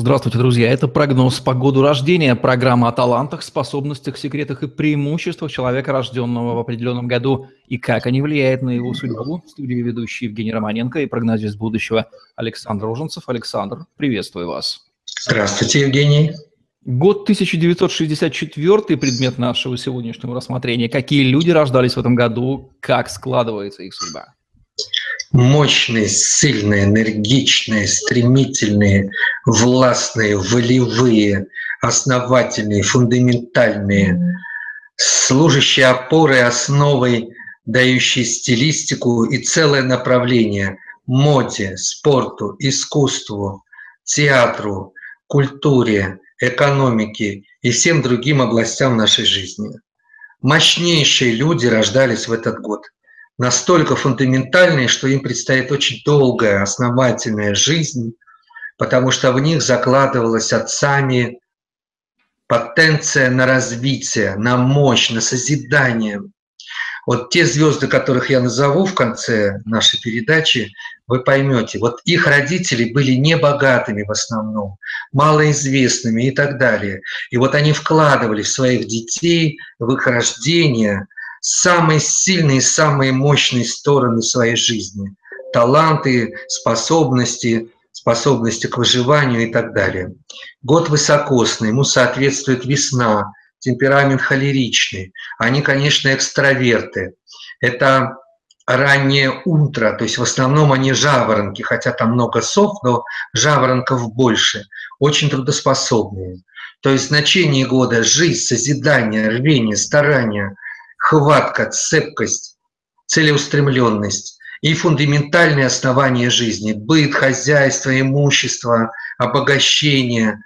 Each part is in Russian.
Здравствуйте, друзья. Это прогноз по году рождения. Программа о талантах, способностях, секретах и преимуществах человека, рожденного в определенном году, и как они влияют на его судьбу. В студии ведущий Евгений Романенко и прогнозист будущего Александр Роженцев. Александр, приветствую вас. Здравствуйте, Евгений. Год 1964 предмет нашего сегодняшнего рассмотрения. Какие люди рождались в этом году, как складывается их судьба? Мощные, сильные, энергичные, стремительные, властные, волевые, основательные, фундаментальные, служащие опорой, основой, дающие стилистику и целое направление моде, спорту, искусству, театру, культуре, экономике и всем другим областям нашей жизни. Мощнейшие люди рождались в этот год – настолько фундаментальные, что им предстоит очень долгая, основательная жизнь, потому что в них закладывалась отцами потенция на развитие, на мощь, на созидание. Вот те звезды, которых я назову в конце нашей передачи, вы поймете, вот их родители были небогатыми в основном, малоизвестными и так далее. И вот они вкладывали в своих детей, в их рождение – самые сильные, самые мощные стороны своей жизни. Таланты, способности, способности к выживанию и так далее. Год высокосный, ему соответствует весна, темперамент холеричный. Они, конечно, экстраверты. Это раннее утро, то есть в основном они жаворонки, хотя там много сов, но жаворонков больше, очень трудоспособные. То есть значение года – жизнь, созидание, рвение, старание – хватка, цепкость, целеустремленность и фундаментальные основания жизни – быт, хозяйство, имущество, обогащение,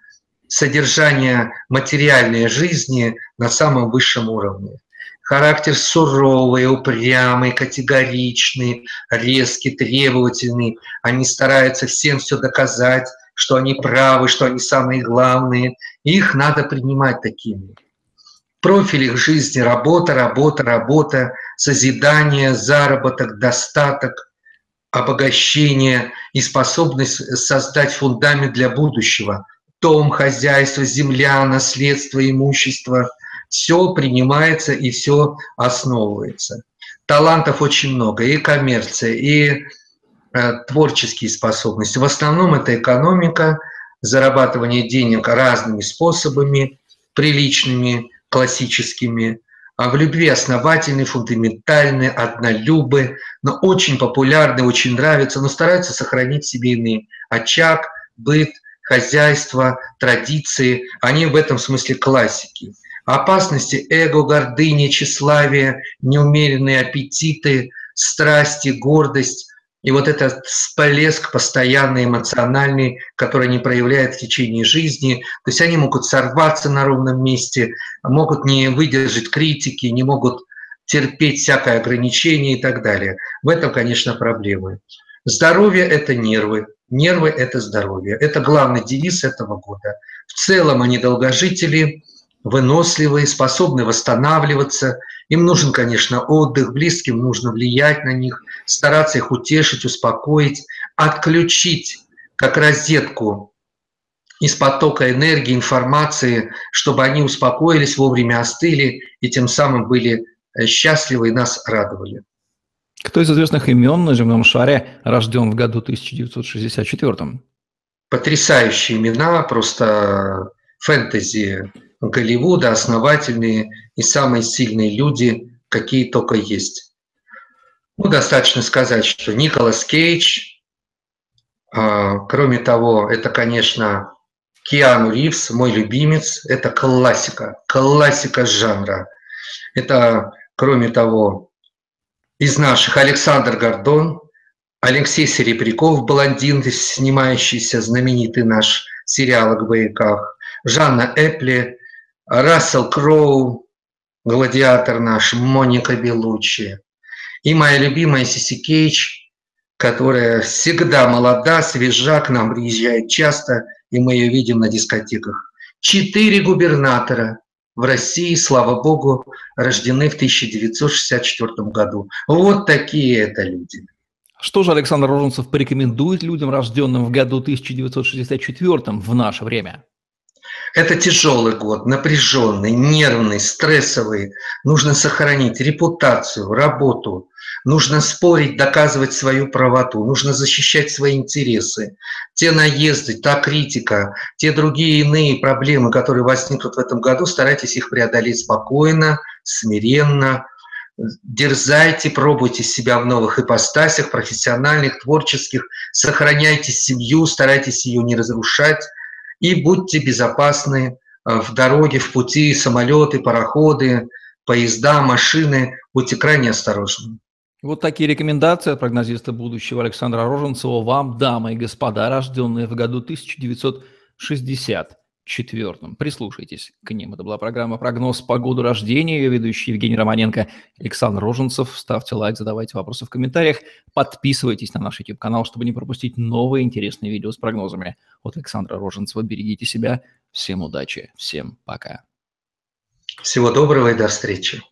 содержание материальной жизни на самом высшем уровне. Характер суровый, упрямый, категоричный, резкий, требовательный. Они стараются всем все доказать, что они правы, что они самые главные. их надо принимать такими профиль их жизни – работа, работа, работа, созидание, заработок, достаток, обогащение и способность создать фундамент для будущего. Дом, хозяйство, земля, наследство, имущество – все принимается и все основывается. Талантов очень много, и коммерция, и э, творческие способности. В основном это экономика, зарабатывание денег разными способами, приличными, классическими, а в любви основательны, фундаментальны, однолюбы, но очень популярны, очень нравятся, но стараются сохранить семейный очаг, быт, хозяйство, традиции. Они в этом смысле классики. Опасности эго, гордыни, тщеславие, неумеренные аппетиты, страсти, гордость и вот этот всплеск постоянный, эмоциональный, который они проявляют в течение жизни, то есть они могут сорваться на ровном месте, могут не выдержать критики, не могут терпеть всякое ограничение и так далее. В этом, конечно, проблемы. Здоровье – это нервы, нервы – это здоровье. Это главный девиз этого года. В целом они долгожители, выносливые, способны восстанавливаться. Им нужен, конечно, отдых, близким нужно влиять на них, стараться их утешить, успокоить, отключить как розетку из потока энергии, информации, чтобы они успокоились, вовремя остыли и тем самым были э, счастливы и нас радовали. Кто из известных имен на земном шаре рожден в году 1964? Потрясающие имена, просто фэнтези Голливуда, основательные и самые сильные люди, какие только есть. Ну, достаточно сказать, что Николас Кейдж, а, кроме того, это, конечно, Киану Ривз, мой любимец, это классика, классика жанра. Это, кроме того, из наших Александр Гордон, Алексей Серебряков, блондин, снимающийся знаменитый наш сериал о боевиках, Жанна Эпли, Рассел Кроу, гладиатор наш, Моника Белучи. И моя любимая Сиси Кейдж, которая всегда молода, свежа, к нам приезжает часто, и мы ее видим на дискотеках. Четыре губернатора в России, слава богу, рождены в 1964 году. Вот такие это люди. Что же Александр Роженцев порекомендует людям, рожденным в году 1964 в наше время? Это тяжелый год, напряженный, нервный, стрессовый. Нужно сохранить репутацию, работу. Нужно спорить, доказывать свою правоту. Нужно защищать свои интересы. Те наезды, та критика, те другие иные проблемы, которые возникнут в этом году, старайтесь их преодолеть спокойно, смиренно, дерзайте, пробуйте себя в новых ипостасях, профессиональных, творческих, сохраняйте семью, старайтесь ее не разрушать, и будьте безопасны э, в дороге, в пути, самолеты, пароходы, поезда, машины. Будьте крайне осторожны. Вот такие рекомендации от прогнозиста будущего Александра Роженцева вам, дамы и господа, рожденные в году 1960 четвертом. Прислушайтесь к ним. Это была программа «Прогноз по году рождения». Ее ведущий Евгений Романенко, Александр Роженцев. Ставьте лайк, задавайте вопросы в комментариях. Подписывайтесь на наш YouTube-канал, чтобы не пропустить новые интересные видео с прогнозами от Александра Роженцева. Берегите себя. Всем удачи. Всем пока. Всего доброго и до встречи.